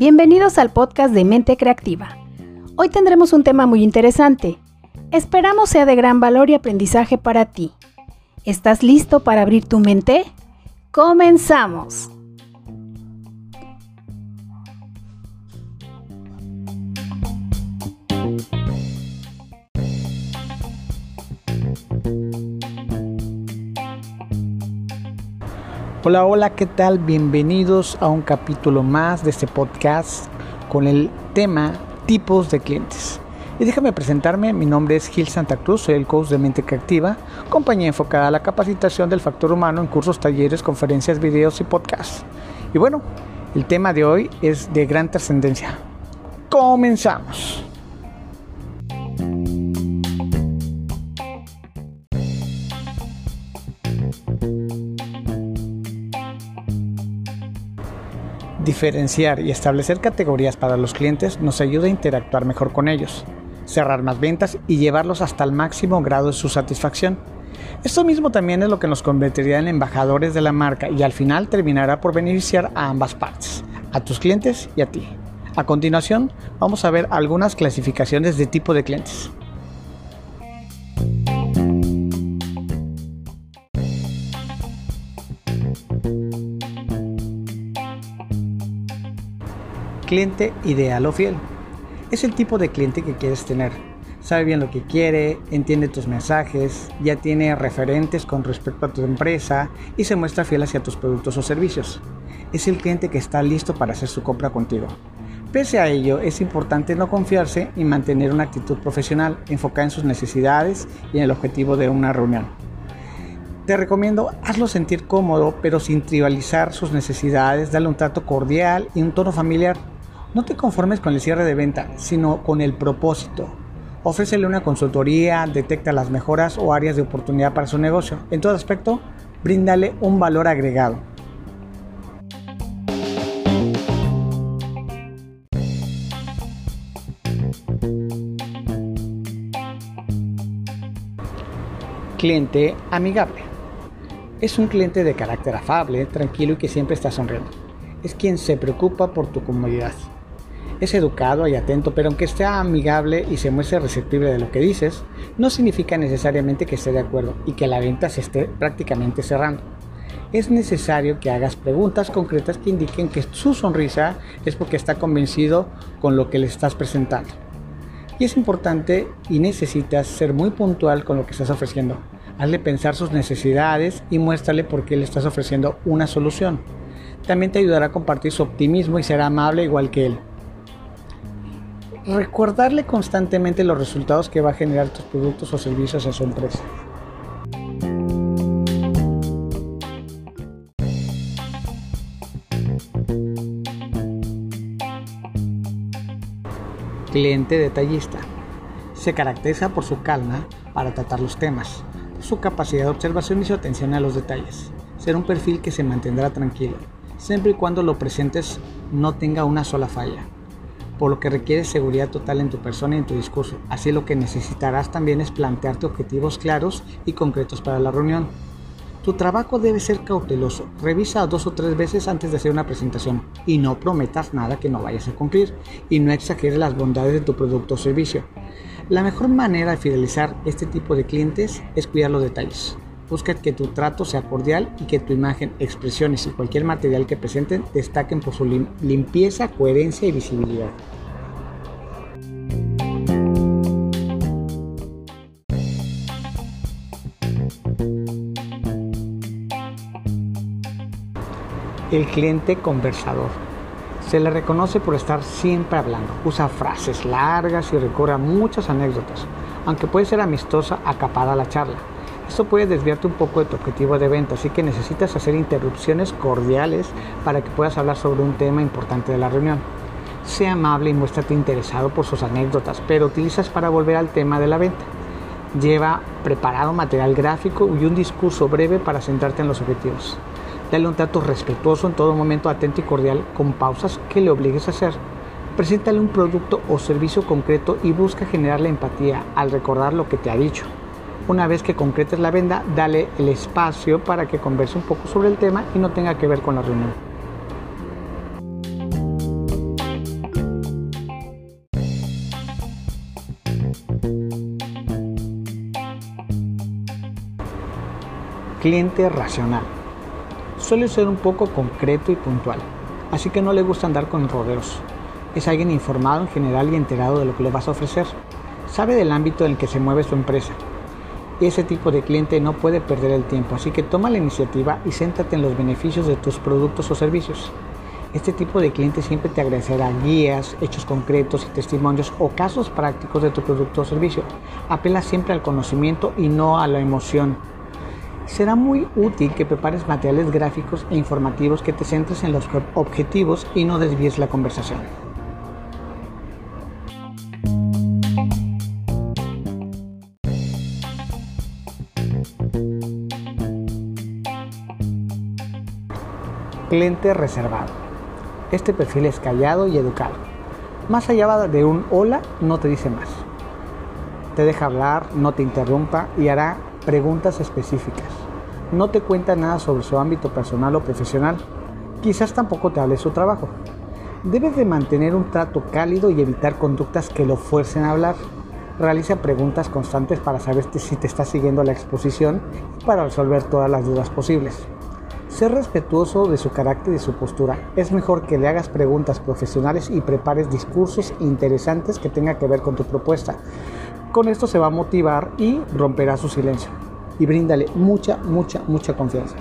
Bienvenidos al podcast de Mente Creativa. Hoy tendremos un tema muy interesante. Esperamos sea de gran valor y aprendizaje para ti. ¿Estás listo para abrir tu mente? ¡Comenzamos! Hola, hola, ¿qué tal? Bienvenidos a un capítulo más de este podcast con el tema tipos de clientes. Y déjame presentarme, mi nombre es Gil Santa Cruz, soy el coach de Mente Creativa, compañía enfocada a la capacitación del factor humano en cursos, talleres, conferencias, videos y podcasts. Y bueno, el tema de hoy es de gran trascendencia. Comenzamos. Diferenciar y establecer categorías para los clientes nos ayuda a interactuar mejor con ellos, cerrar más ventas y llevarlos hasta el máximo grado de su satisfacción. Esto mismo también es lo que nos convertiría en embajadores de la marca y al final terminará por beneficiar a ambas partes, a tus clientes y a ti. A continuación, vamos a ver algunas clasificaciones de tipo de clientes. Cliente ideal o fiel. Es el tipo de cliente que quieres tener. Sabe bien lo que quiere, entiende tus mensajes, ya tiene referentes con respecto a tu empresa y se muestra fiel hacia tus productos o servicios. Es el cliente que está listo para hacer su compra contigo. Pese a ello, es importante no confiarse y mantener una actitud profesional enfocada en sus necesidades y en el objetivo de una reunión. Te recomiendo hazlo sentir cómodo, pero sin tribalizar sus necesidades, darle un trato cordial y un tono familiar. No te conformes con el cierre de venta, sino con el propósito. Ofrécele una consultoría, detecta las mejoras o áreas de oportunidad para su negocio. En todo aspecto, bríndale un valor agregado. Cliente amigable. Es un cliente de carácter afable, tranquilo y que siempre está sonriendo. Es quien se preocupa por tu comodidad es educado y atento, pero aunque esté amigable y se muestre receptible de lo que dices, no significa necesariamente que esté de acuerdo y que la venta se esté prácticamente cerrando. Es necesario que hagas preguntas concretas que indiquen que su sonrisa es porque está convencido con lo que le estás presentando. Y es importante y necesitas ser muy puntual con lo que estás ofreciendo. Hazle pensar sus necesidades y muéstrale por qué le estás ofreciendo una solución. También te ayudará a compartir su optimismo y será amable igual que él recordarle constantemente los resultados que va a generar tus productos o servicios a su empresa. Cliente detallista. Se caracteriza por su calma para tratar los temas, su capacidad de observación y su atención a los detalles. Ser un perfil que se mantendrá tranquilo, siempre y cuando lo presentes no tenga una sola falla por lo que requiere seguridad total en tu persona y en tu discurso. Así lo que necesitarás también es plantearte objetivos claros y concretos para la reunión. Tu trabajo debe ser cauteloso. Revisa dos o tres veces antes de hacer una presentación y no prometas nada que no vayas a cumplir y no exageres las bondades de tu producto o servicio. La mejor manera de fidelizar este tipo de clientes es cuidar los detalles. Busca que tu trato sea cordial y que tu imagen, expresiones y cualquier material que presenten destaquen por su limpieza, coherencia y visibilidad. El cliente conversador. Se le reconoce por estar siempre hablando. Usa frases largas y recurre a muchas anécdotas. Aunque puede ser amistosa, acapara la charla. Esto puede desviarte un poco de tu objetivo de venta, así que necesitas hacer interrupciones cordiales para que puedas hablar sobre un tema importante de la reunión. Sea amable y muéstrate interesado por sus anécdotas, pero utilizas para volver al tema de la venta. Lleva preparado material gráfico y un discurso breve para centrarte en los objetivos. Dale un trato respetuoso en todo momento, atento y cordial, con pausas que le obligues a hacer. Preséntale un producto o servicio concreto y busca generar la empatía al recordar lo que te ha dicho. Una vez que concretes la venda, dale el espacio para que converse un poco sobre el tema y no tenga que ver con la reunión. Cliente racional. Suele ser un poco concreto y puntual, así que no le gusta andar con rodeos. Es alguien informado en general y enterado de lo que le vas a ofrecer. Sabe del ámbito en el que se mueve su empresa ese tipo de cliente no puede perder el tiempo, así que toma la iniciativa y céntrate en los beneficios de tus productos o servicios. Este tipo de cliente siempre te agradecerá guías, hechos concretos y testimonios o casos prácticos de tu producto o servicio. Apela siempre al conocimiento y no a la emoción. Será muy útil que prepares materiales gráficos e informativos que te centres en los objetivos y no desvíes la conversación. Cliente reservado. Este perfil es callado y educado. Más allá de un hola, no te dice más. Te deja hablar, no te interrumpa y hará preguntas específicas. No te cuenta nada sobre su ámbito personal o profesional. Quizás tampoco te hable su trabajo. Debes de mantener un trato cálido y evitar conductas que lo fuercen a hablar. Realiza preguntas constantes para saber si te está siguiendo la exposición y para resolver todas las dudas posibles. Ser respetuoso de su carácter y su postura. Es mejor que le hagas preguntas profesionales y prepares discursos interesantes que tengan que ver con tu propuesta. Con esto se va a motivar y romperá su silencio. Y bríndale mucha, mucha, mucha confianza.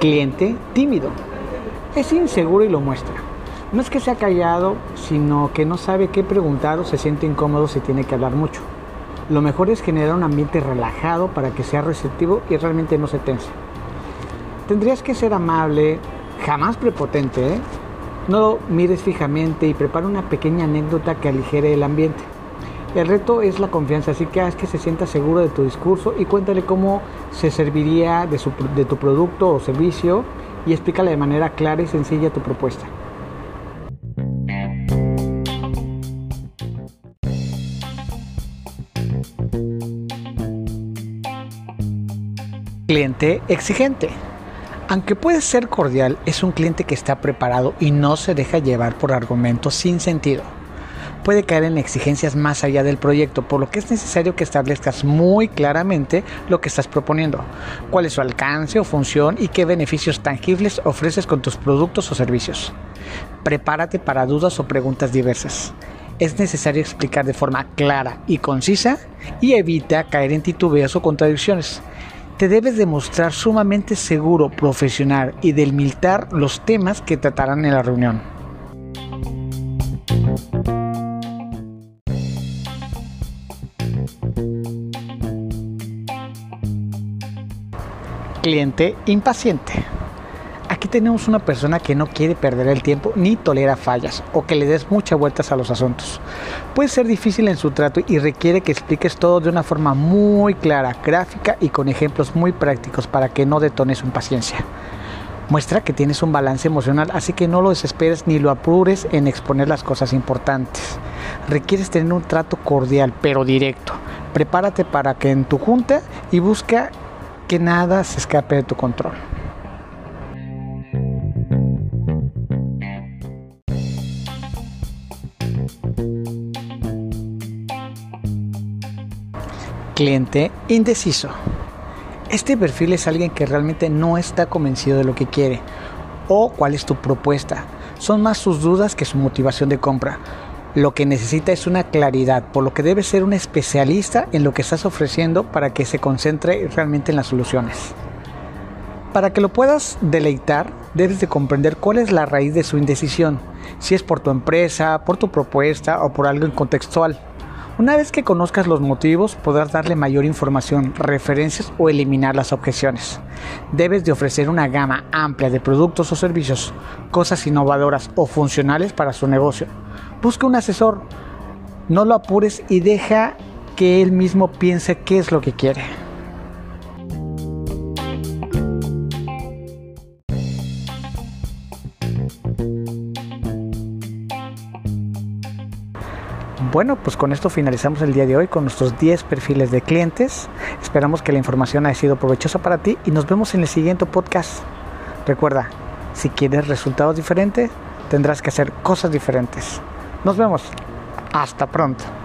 Cliente tímido. Es inseguro y lo muestra no es que sea callado, sino que no sabe qué preguntar o se siente incómodo si tiene que hablar mucho. Lo mejor es generar un ambiente relajado para que sea receptivo y realmente no se tense. Tendrías que ser amable, jamás prepotente, ¿eh? No lo mires fijamente y prepara una pequeña anécdota que aligere el ambiente. El reto es la confianza, así que haz que se sienta seguro de tu discurso y cuéntale cómo se serviría de, de tu producto o servicio y explícale de manera clara y sencilla tu propuesta. Cliente exigente. Aunque puede ser cordial, es un cliente que está preparado y no se deja llevar por argumentos sin sentido. Puede caer en exigencias más allá del proyecto, por lo que es necesario que establezcas muy claramente lo que estás proponiendo, cuál es su alcance o función y qué beneficios tangibles ofreces con tus productos o servicios. Prepárate para dudas o preguntas diversas. Es necesario explicar de forma clara y concisa y evita caer en titubeos o contradicciones te debes demostrar sumamente seguro, profesional y delimitar los temas que tratarán en la reunión. Cliente impaciente. Aquí tenemos una persona que no quiere perder el tiempo ni tolera fallas o que le des muchas vueltas a los asuntos. Puede ser difícil en su trato y requiere que expliques todo de una forma muy clara, gráfica y con ejemplos muy prácticos para que no detones su impaciencia. Muestra que tienes un balance emocional, así que no lo desesperes ni lo apures en exponer las cosas importantes. Requieres tener un trato cordial pero directo. Prepárate para que en tu junta y busca que nada se escape de tu control. Cliente indeciso. Este perfil es alguien que realmente no está convencido de lo que quiere o cuál es tu propuesta. Son más sus dudas que su motivación de compra. Lo que necesita es una claridad, por lo que debe ser un especialista en lo que estás ofreciendo para que se concentre realmente en las soluciones. Para que lo puedas deleitar, debes de comprender cuál es la raíz de su indecisión, si es por tu empresa, por tu propuesta o por algo contextual. Una vez que conozcas los motivos, podrás darle mayor información, referencias o eliminar las objeciones. Debes de ofrecer una gama amplia de productos o servicios, cosas innovadoras o funcionales para su negocio. Busca un asesor, no lo apures y deja que él mismo piense qué es lo que quiere. Bueno, pues con esto finalizamos el día de hoy con nuestros 10 perfiles de clientes. Esperamos que la información haya sido provechosa para ti y nos vemos en el siguiente podcast. Recuerda, si quieres resultados diferentes, tendrás que hacer cosas diferentes. Nos vemos. Hasta pronto.